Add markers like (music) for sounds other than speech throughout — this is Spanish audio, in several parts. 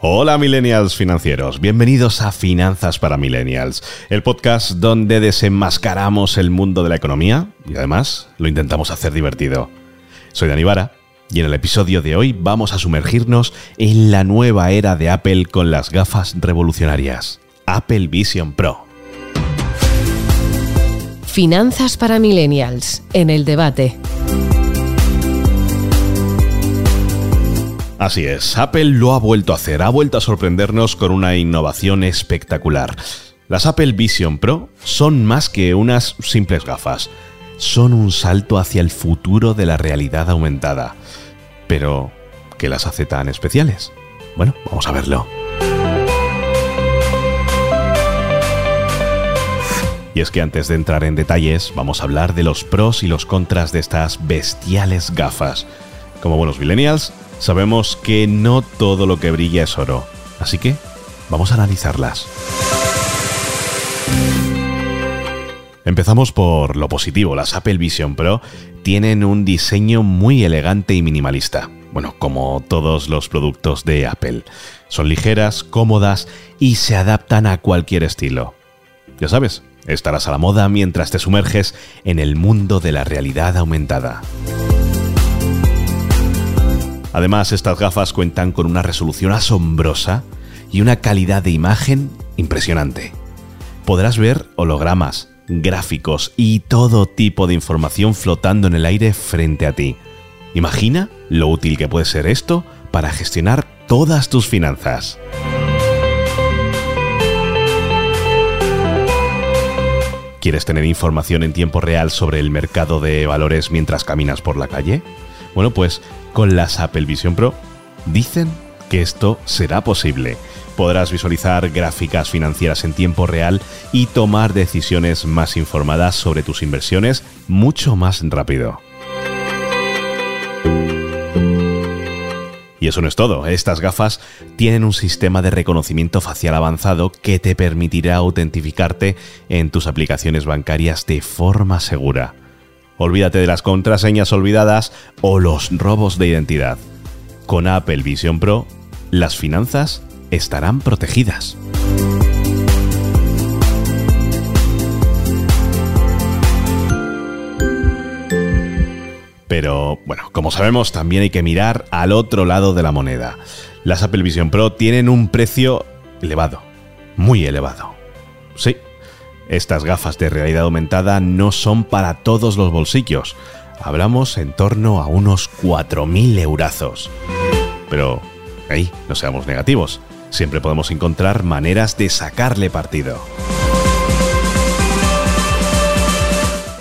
Hola millennials financieros, bienvenidos a Finanzas para Millennials, el podcast donde desenmascaramos el mundo de la economía y además lo intentamos hacer divertido. Soy Dani Vara y en el episodio de hoy vamos a sumergirnos en la nueva era de Apple con las gafas revolucionarias, Apple Vision Pro. Finanzas para Millennials, en el debate. Así es, Apple lo ha vuelto a hacer, ha vuelto a sorprendernos con una innovación espectacular. Las Apple Vision Pro son más que unas simples gafas, son un salto hacia el futuro de la realidad aumentada. Pero, ¿qué las hace tan especiales? Bueno, vamos a verlo. Y es que antes de entrar en detalles, vamos a hablar de los pros y los contras de estas bestiales gafas. Como buenos millennials, sabemos que no todo lo que brilla es oro, así que vamos a analizarlas. Empezamos por lo positivo. Las Apple Vision Pro tienen un diseño muy elegante y minimalista. Bueno, como todos los productos de Apple. Son ligeras, cómodas y se adaptan a cualquier estilo. Ya sabes, estarás a la moda mientras te sumerges en el mundo de la realidad aumentada. Además, estas gafas cuentan con una resolución asombrosa y una calidad de imagen impresionante. Podrás ver hologramas, gráficos y todo tipo de información flotando en el aire frente a ti. Imagina lo útil que puede ser esto para gestionar todas tus finanzas. ¿Quieres tener información en tiempo real sobre el mercado de valores mientras caminas por la calle? Bueno, pues con las Apple Vision Pro dicen que esto será posible. Podrás visualizar gráficas financieras en tiempo real y tomar decisiones más informadas sobre tus inversiones mucho más rápido. Y eso no es todo, estas gafas tienen un sistema de reconocimiento facial avanzado que te permitirá autentificarte en tus aplicaciones bancarias de forma segura. Olvídate de las contraseñas olvidadas o los robos de identidad. Con Apple Vision Pro, las finanzas estarán protegidas. Pero bueno, como sabemos, también hay que mirar al otro lado de la moneda. Las Apple Vision Pro tienen un precio elevado, muy elevado. Sí, estas gafas de realidad aumentada no son para todos los bolsillos. Hablamos en torno a unos 4.000 eurazos. Pero, ahí, no seamos negativos. Siempre podemos encontrar maneras de sacarle partido.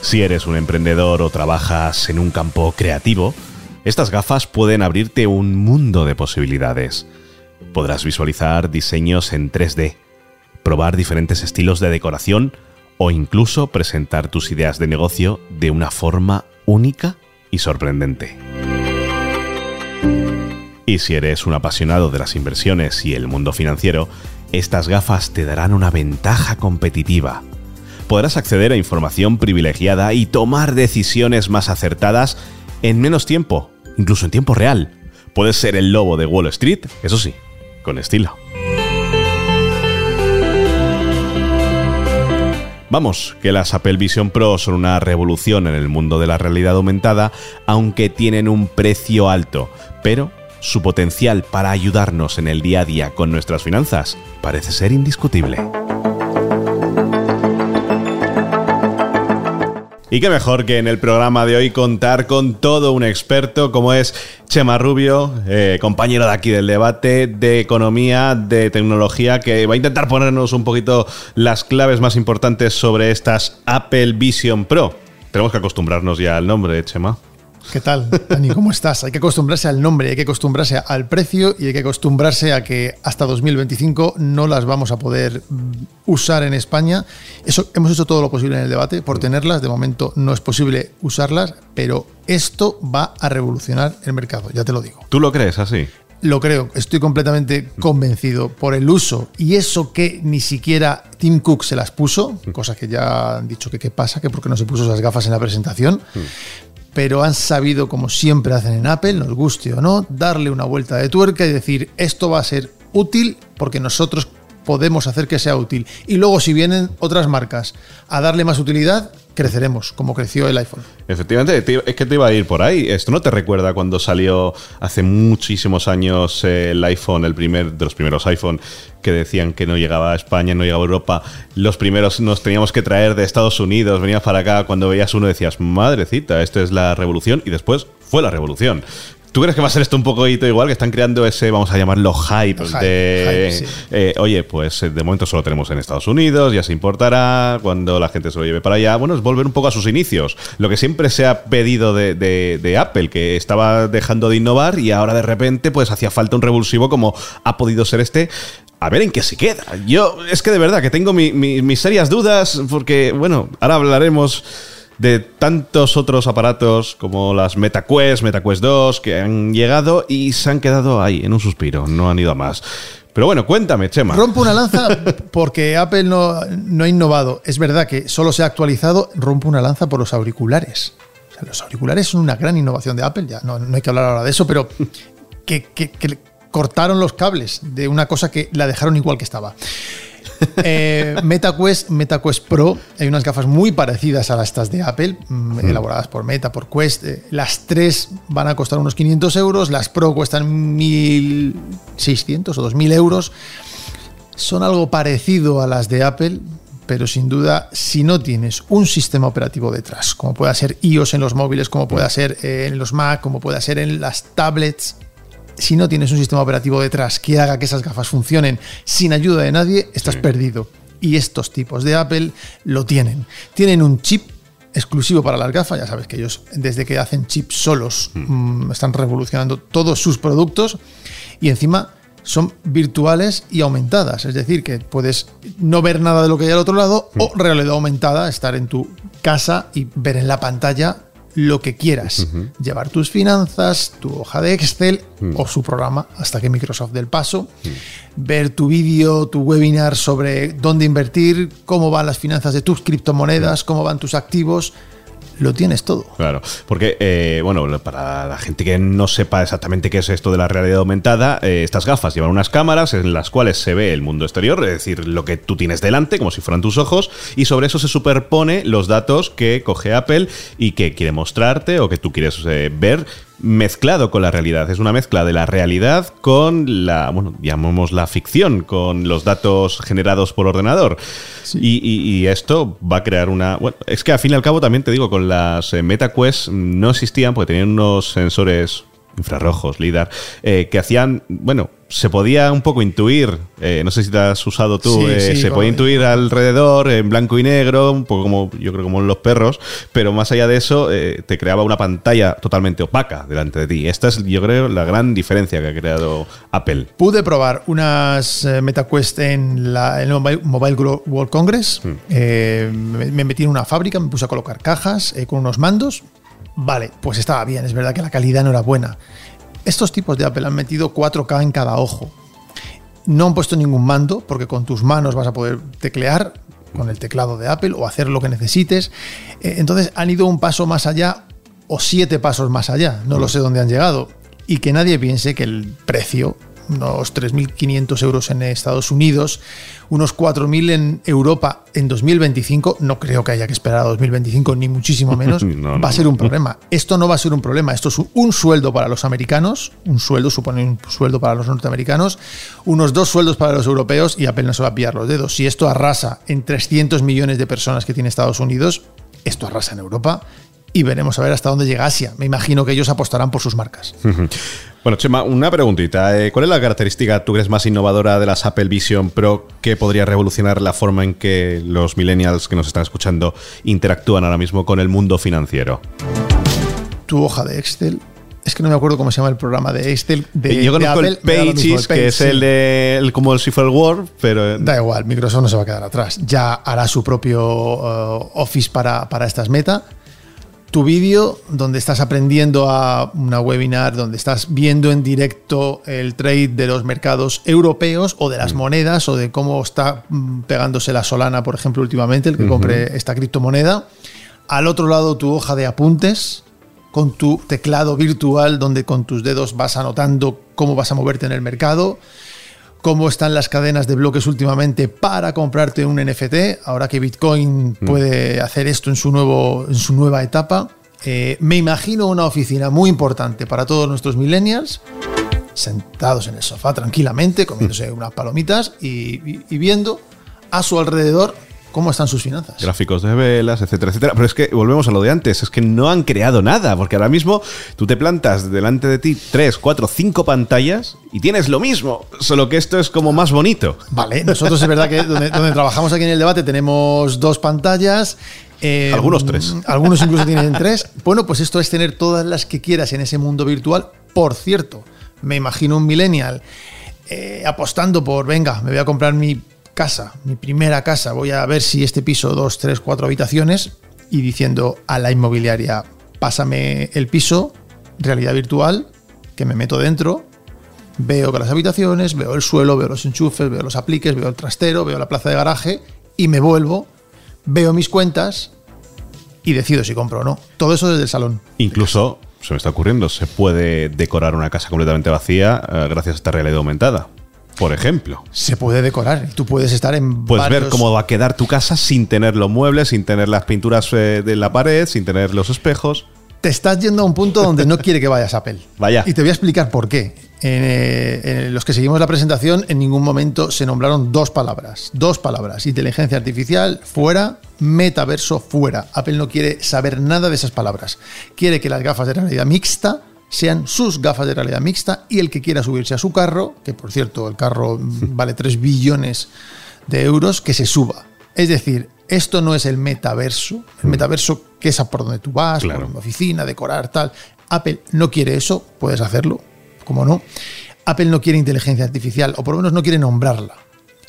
Si eres un emprendedor o trabajas en un campo creativo, estas gafas pueden abrirte un mundo de posibilidades. Podrás visualizar diseños en 3D, probar diferentes estilos de decoración o incluso presentar tus ideas de negocio de una forma única y sorprendente. Y si eres un apasionado de las inversiones y el mundo financiero, estas gafas te darán una ventaja competitiva. Podrás acceder a información privilegiada y tomar decisiones más acertadas en menos tiempo, incluso en tiempo real. Puedes ser el lobo de Wall Street, eso sí, con estilo. Vamos, que las Apple Vision Pro son una revolución en el mundo de la realidad aumentada, aunque tienen un precio alto, pero su potencial para ayudarnos en el día a día con nuestras finanzas parece ser indiscutible. Y qué mejor que en el programa de hoy contar con todo un experto como es Chema Rubio, eh, compañero de aquí del debate de economía, de tecnología, que va a intentar ponernos un poquito las claves más importantes sobre estas Apple Vision Pro. Tenemos que acostumbrarnos ya al nombre, Chema. ¿Qué tal, Dani? ¿Cómo estás? Hay que acostumbrarse al nombre, hay que acostumbrarse al precio y hay que acostumbrarse a que hasta 2025 no las vamos a poder mm, usar en España. Eso, hemos hecho todo lo posible en el debate por tenerlas. De momento no es posible usarlas, pero esto va a revolucionar el mercado, ya te lo digo. ¿Tú lo crees así? Lo creo, estoy completamente convencido por el uso y eso que ni siquiera Tim Cook se las puso, cosa que ya han dicho que qué pasa, que porque no se puso esas gafas en la presentación. Pero han sabido, como siempre hacen en Apple, nos guste o no, darle una vuelta de tuerca y decir, esto va a ser útil porque nosotros podemos hacer que sea útil. Y luego si vienen otras marcas a darle más utilidad, creceremos, como creció el iPhone. Efectivamente, es que te iba a ir por ahí. Esto no te recuerda cuando salió hace muchísimos años el iPhone, el primer de los primeros iPhone, que decían que no llegaba a España, no llegaba a Europa. Los primeros nos teníamos que traer de Estados Unidos, venías para acá. Cuando veías uno decías, madrecita, esto es la revolución. Y después fue la revolución. ¿Tú crees que va a ser esto un poco igual? Que están creando ese, vamos a llamarlo hype, de. Eh, oye, pues eh, de momento solo tenemos en Estados Unidos, ya se importará, cuando la gente se lo lleve para allá. Bueno, es volver un poco a sus inicios. Lo que siempre se ha pedido de, Apple, que estaba dejando de innovar y ahora de repente, pues hacía falta un revulsivo como ha podido ser este a ver en qué se queda. Yo es que de verdad que tengo mis serias dudas porque, bueno, ahora hablaremos de tantos otros aparatos como las MetaQuest, MetaQuest 2, que han llegado y se han quedado ahí, en un suspiro, no han ido a más. Pero bueno, cuéntame, Chema. Rompo una lanza porque Apple no, ha innovado. Es verdad que solo se ha actualizado. Rompo una lanza por los auriculares. los auriculares son una gran innovación de Apple. Ya no, hay que hablar ahora de eso, pero que, que cortaron los cables de una cosa que la dejaron igual que estaba. Eh, MetaQuest, MetaQuest Pro, hay unas gafas muy parecidas a las estas de Apple, mm, elaboradas por Meta, por Quest. Eh, las tres van a costar unos 500 euros, las Pro cuestan 1.600 o 2.000 euros. Son algo parecido a las de Apple, pero sin duda, si no tienes un sistema operativo detrás, como pueda ser iOS en los móviles, como pueda ser eh, en los Mac, como pueda ser en las tablets, si no tienes un sistema operativo detrás que haga que esas gafas funcionen sin ayuda de nadie, estás perdido. Y estos tipos de Apple lo tienen. Tienen un chip exclusivo para las gafas. Ya sabes que ellos, desde que hacen chips solos, hmm. mm, están revolucionando todos sus productos. Y encima son virtuales y aumentadas. Es decir, que puedes no ver nada de lo que hay al otro lado o hmm. realidad aumentada, estar en tu casa y ver en la pantalla lo que quieras. Llevar tus finanzas, tu hoja de Excel o su programa, hasta que Microsoft del paso. Ver tu vídeo, tu webinar sobre dónde invertir, cómo van las finanzas de tus criptomonedas, cómo van tus activos lo tienes todo. Claro, porque, eh, bueno, para la gente que no sepa exactamente qué es esto de la realidad aumentada, eh, estas gafas llevan unas cámaras en las cuales se ve el mundo exterior, es decir, lo que tú tienes delante, como si fueran tus ojos, y sobre eso se superpone los datos que coge Apple y que quiere mostrarte o que tú quieres eh, ver mezclado con la realidad. Es una mezcla de la realidad con la, bueno, llamamos la ficción, con los datos generados por ordenador. Y, esto va a crear una... Bueno, es que al fin y al cabo también te digo, con las eh, MetaQuest no existían porque tenían unos sensores infrarrojos, LIDAR, eh, que hacían, bueno, se podía un poco intuir, eh, no sé si te has usado tú, eh, se podía intuir alrededor en blanco y negro, un poco como yo creo como en los perros, pero más allá de eso te creaba una pantalla totalmente opaca delante de ti. Esta es yo creo la gran diferencia que ha creado Apple. Pude probar unas MetaQuest en, la, el Mobile World Congress, hmm. me metí en una fábrica, me puse a colocar cajas con unos mandos, Vale, pues estaba bien, es verdad que la calidad no era buena. Estos tipos de Apple han metido 4K en cada ojo. No han puesto ningún mando, porque con tus manos vas a poder teclear con el teclado de Apple o hacer lo que necesites. Eh, entonces han ido un paso más allá o siete pasos más allá, no lo sé dónde han llegado. Y que nadie piense que el precio unos 3.500 euros en Estados Unidos, unos 4.000 en Europa en 2025. No creo que haya que esperar a 2025, ni muchísimo (laughs) menos. va a ser un problema. Esto no va a ser un problema. Esto es un sueldo para los americanos, un sueldo supone un sueldo para los norteamericanos, unos dos sueldos para los europeos y apenas se va a pillar los dedos. Si esto arrasa en 300 millones de personas que tiene Estados Unidos, esto arrasa en Europa y veremos a ver hasta dónde llega Asia. Me imagino que ellos apostarán por sus marcas. Bueno, Chema, una preguntita. Eh, ¿Cuál es la característica, tú crees, más innovadora de las Apple Vision Pro que podría revolucionar la forma en que los millennials que nos están escuchando interactúan ahora mismo con el mundo financiero? Tu hoja de Excel es que no me acuerdo cómo se llama el programa de Excel. De, Yo conozco el Pages, que es el de como el Cipher Word, pero. Da igual, Microsoft no se va a quedar atrás. Ya hará su propio uh, Office para, para estas meta tu vídeo donde estás aprendiendo a una webinar, donde estás viendo en directo el trade de los mercados europeos o de las mm. monedas o de cómo está mm, pegándose la Solana, por ejemplo, últimamente, el que compre esta criptomoneda. Al otro lado tu hoja de apuntes, con tu teclado virtual donde con tus dedos vas anotando cómo vas a moverte en el mercado, cómo están las cadenas de bloques últimamente para comprarte un NFT, ahora que Bitcoin Mm. puede hacer esto en su, nuevo, en su nueva etapa. Eh, me imagino una oficina muy importante para todos nuestros millennials, sentados en el sofá tranquilamente, comiéndose unas palomitas y, y- y viendo a su alrededor cómo están sus finanzas. Gráficos de velas, etcétera, etcétera. Pero es que volvemos a lo de antes, es que no han creado nada, porque ahora mismo tú te plantas delante de ti tres, cuatro, cinco pantallas y tienes lo mismo, solo que esto es como más bonito. Vale, nosotros es verdad que donde, donde trabajamos aquí en el debate tenemos dos pantallas. eh, Algunos tres. Algunos incluso tienen tres. Bueno, pues esto es tener todas las que quieras en ese mundo virtual. Por cierto, me imagino un millennial eh, apostando por, venga, me voy a comprar mi casa, mi primera casa, voy a ver si este piso, dos, tres, cuatro habitaciones, y diciendo a la inmobiliaria, pásame el piso, realidad virtual, que me meto dentro, veo que las habitaciones, veo el suelo, veo los enchufes, veo los apliques, veo el trastero, veo la plaza de garaje y me vuelvo, veo mis cuentas y decido si compro o no. Todo eso desde el salón. Incluso, se me está ocurriendo, se puede decorar una casa completamente vacía eh, gracias a esta realidad aumentada. Por ejemplo. Se puede decorar tú puedes estar en Puedes ver cómo va a quedar tu casa sin tener los muebles, sin tener las pinturas eh, de la pared, sin tener los espejos. Te estás yendo a un punto donde no quiere que vayas Apple. (laughs) Vaya. Y te voy a explicar por qué. En, eh, en los que seguimos la presentación, en ningún momento se nombraron dos palabras. Dos palabras. Inteligencia artificial fuera, metaverso fuera. Apple no quiere saber nada de esas palabras. Quiere que las gafas de realidad mixta sean sus gafas de realidad mixta y el que quiera subirse a su carro, que por cierto el carro mm, vale 3 billones de euros, que se suba. Es decir, esto no es el metaverso. El metaverso que es a por donde tú vas, Claro. por una oficina, decorar, tal. Apple no quiere eso, puedes hacerlo, como no. Apple no quiere inteligencia artificial, o por lo menos no quiere nombrarla.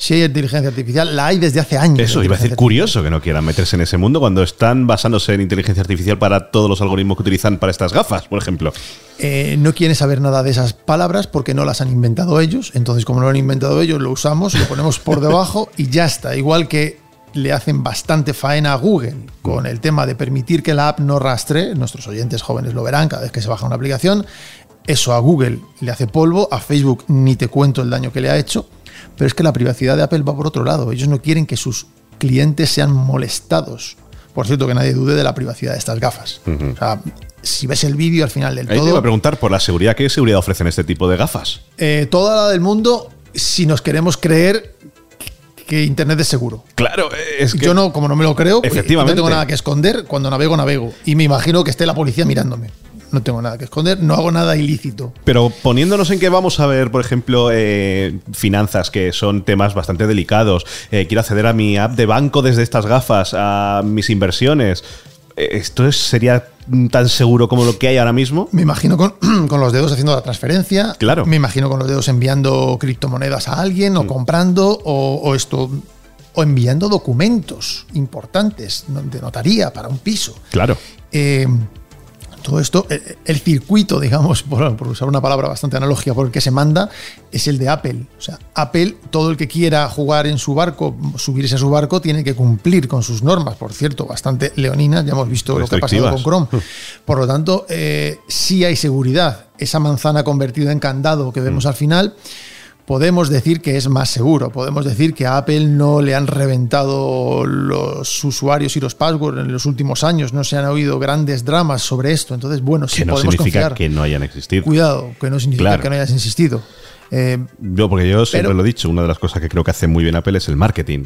Si hay inteligencia artificial, la hay desde hace años. Eso, iba a decir curioso que no quieran meterse en ese mundo cuando están basándose en inteligencia artificial para todos los algoritmos que utilizan para estas gafas, por ejemplo. Eh, no quieren saber nada de esas palabras porque no las han inventado ellos. Entonces, como no lo han inventado ellos, lo usamos, lo ponemos por (laughs) debajo y ya está. Igual que le hacen bastante faena a Google con el tema de permitir que la app no rastre. Nuestros oyentes jóvenes lo verán cada vez que se baja una aplicación. Eso a Google le hace polvo, a Facebook ni te cuento el daño que le ha hecho. Pero es que la privacidad de Apple va por otro lado. Ellos no quieren que sus clientes sean molestados. Por cierto, que nadie dude de la privacidad de estas gafas. O sea, si ves el vídeo al final del Ahí te todo, iba a preguntar por la seguridad. ¿Qué seguridad ofrecen este tipo de gafas? eh, toda la del mundo si nos queremos creer que Internet es seguro. Claro, es que Yo no, como no me lo creo, pues, Efectivamente. no tengo nada que esconder. Cuando navego, navego. Y me imagino que esté la policía mirándome. No tengo nada que esconder, no hago nada ilícito. Pero poniéndonos en que vamos a ver, por ejemplo, eh, finanzas, que son temas bastante delicados, eh, quiero acceder a mi app de banco desde estas gafas, a mis inversiones, eh, ¿esto es- sería tan seguro como lo que hay ahora mismo? Me imagino con, (clears throat) con los dedos haciendo la transferencia. Claro. Me imagino con los dedos enviando criptomonedas a alguien o comprando o, o esto. O enviando documentos importantes de notaría para un piso. Claro. Eh, todo esto, el circuito, digamos, (laughs) por, por usar una palabra bastante analógica, por el que se manda, es el de Apple. O sea, Apple, todo el que quiera jugar en su barco, subirse a su barco, tiene que cumplir con sus normas, por cierto, bastante leoninas, ya hemos visto lo que ha pasado con. Chrome. (laughs) Por lo tanto, eh, sí hay seguridad. Esa manzana convertida en candado que vemos al final, podemos decir que es más seguro. Podemos decir que a Apple no le han reventado los usuarios y los passwords en los últimos años. No se han oído grandes dramas sobre esto. Entonces, bueno, sí Que no podemos significa confiar. que no hayan existido. Cuidado, que no significa Claro. que no hayas insistido. Eh, Yo, porque yo siempre Pero- lo he dicho, una de las cosas que creo que hace muy bien Apple es el marketing.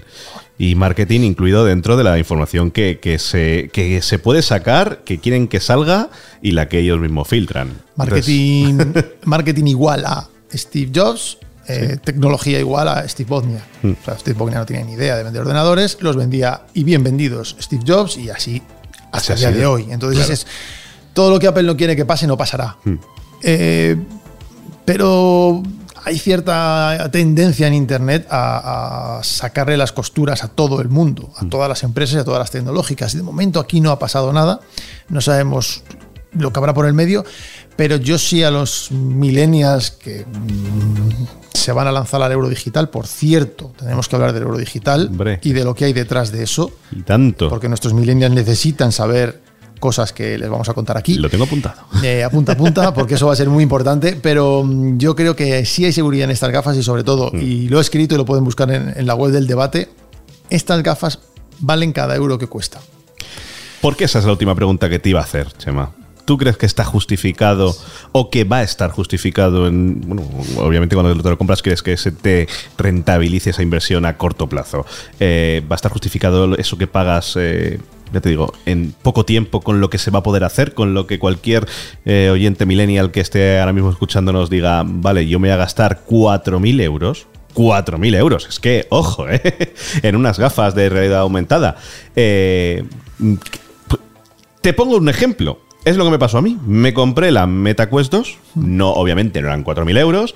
Y marketing incluido dentro de la información que, que se, que se puede sacar, que quieren que salga y la que ellos mismos filtran. marketing, (laughs) marketing igual a Steve Jobs, eh, tecnología igual a Steve Wozniak. Hmm. O sea, Steve Wozniak no tenía ni idea de vender ordenadores, los vendía y bien vendidos Steve Jobs y así hasta Así el día de hoy. Entonces Claro. es todo lo que Apple no quiere que pase no pasará. Hmm. Eh, pero hay cierta tendencia en Internet a, a sacarle las costuras a todo el mundo, Hmm. a todas las empresas y a todas las tecnológicas. Y de momento aquí no ha pasado nada. No sabemos lo que habrá por el medio, pero yo sí a los millennials que mm, se van a lanzar al euro digital, por cierto, tenemos que hablar del euro digital Hombre. y de lo que hay detrás de eso, Y tanto. porque nuestros millennials necesitan saber cosas que les vamos a contar aquí. Lo tengo apuntado. Eh, apunta, apunta, (laughs) porque eso va a ser muy importante. Pero mm, yo creo que sí hay seguridad en estas gafas y sobre todo, y lo he escrito y lo pueden buscar en, en la web del debate, estas gafas valen cada euro que cuesta. Porque esa es la última pregunta que te iba a hacer, Chema. ¿Tú crees que está justificado o que va a estar justificado en. Bueno, obviamente cuando te lo compras quieres que se te rentabilice esa inversión a corto plazo. Eh, ¿Va a estar justificado eso que pagas, eh, ya te digo, en poco tiempo con lo que se va a poder hacer, con lo que cualquier eh, oyente millennial que esté ahora mismo escuchándonos diga, vale, yo me voy a gastar 4.000 euros? 4.000 euros. Es que, ojo, (laughs) ¿eh? en unas gafas de realidad aumentada. Eh, te pongo un ejemplo. Es lo que me pasó a mí. Me compré la MetaQuest 2. No, obviamente no eran 4.000 euros.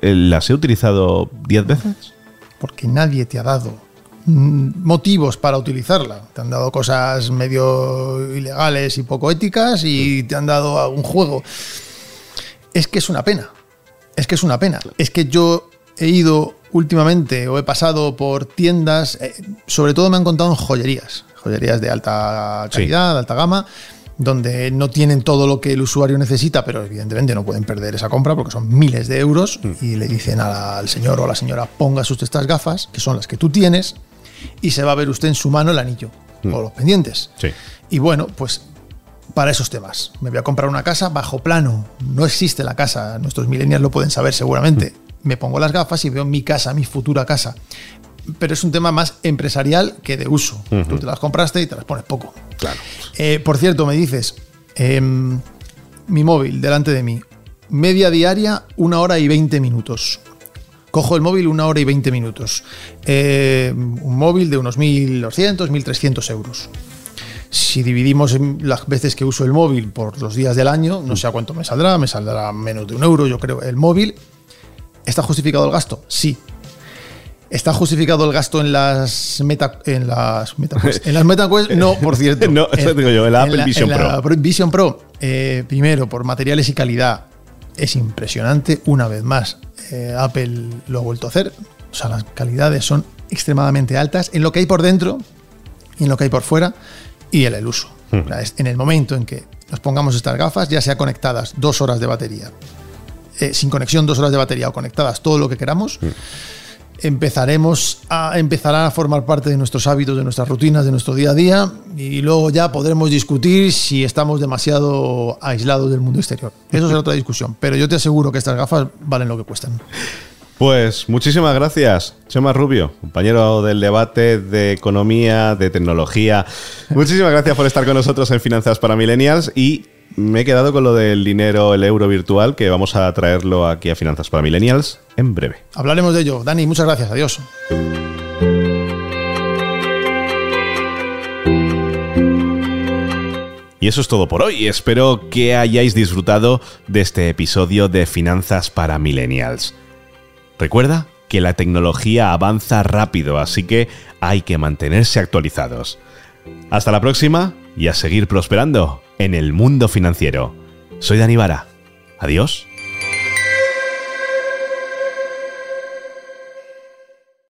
Eh, Las he utilizado 10 veces. Porque nadie te ha dado mm, motivos para utilizarla. Te han dado cosas medio ilegales y poco éticas y te han dado algún juego. Es que es una pena. Es que es una pena. Es que yo he ido últimamente o he pasado por tiendas, eh, sobre todo me han contado en joyerías, joyerías de alta calidad, de alta gama, donde no tienen todo lo que el usuario necesita, pero evidentemente no pueden perder esa compra porque son miles de euros y le dicen al señor o a la señora, póngase usted estas gafas, que son las que tú tienes, y se va a ver usted en su mano el anillo o los pendientes. Sí. Y bueno, pues para esos temas. Me voy a comprar una casa bajo plano. No existe la casa. Nuestros millennials lo pueden saber seguramente. Me pongo las gafas y veo mi casa, mi futura casa. Pero es un tema más empresarial que de uso. Tú te las compraste y te las pones poco. Claro. Eh, por cierto, me dices, em, mi móvil delante de mí, media diaria, una hora y 20 minutos. Cojo el móvil una hora y 20 minutos. Eh, un móvil de unos 1.200, 1.300 euros. Si dividimos las veces que uso el móvil por los días del año, no sé a cuánto me saldrá, me saldrá menos de un euro, yo creo. El móvil, ¿está justificado el gasto? Sí. ¿Está justificado el gasto en las meta en las MetaQuest? En las MetaQuest no, por (laughs) cierto. No, eso En- digo yo, en la Apple Vision la Pro. Vision Pro, eh, primero, por materiales y calidad, es impresionante. Una vez más, eh, Apple lo ha vuelto a hacer. O sea, las calidades son extremadamente altas en lo que hay por dentro y en lo que hay por fuera y en el uso. O sea, es en el momento en que nos pongamos estas gafas, ya sea conectadas dos horas de batería, eh, sin conexión dos horas de batería o conectadas todo lo que queramos, empezaremos a empezará a formar parte de nuestros hábitos, de nuestras rutinas, de nuestro día a día y luego ya podremos discutir si estamos demasiado aislados del mundo exterior. Eso será otra discusión, pero yo te aseguro que estas gafas valen lo que cuestan. Pues muchísimas gracias, Chema Rubio, compañero del debate de economía, de tecnología. Muchísimas gracias por estar con nosotros en Finanzas para Millennials y me he quedado con lo del dinero, el euro virtual, que vamos a traerlo aquí a Finanzas para Millennials en breve. Hablaremos de ello. Dani, muchas gracias. Adiós. Y eso es todo por hoy. Espero que hayáis disfrutado de este episodio de Finanzas para Millennials. Recuerda que la tecnología avanza rápido, así que hay que mantenerse actualizados. Hasta la próxima y a seguir prosperando en el mundo financiero. Soy Dani Vara. Adiós.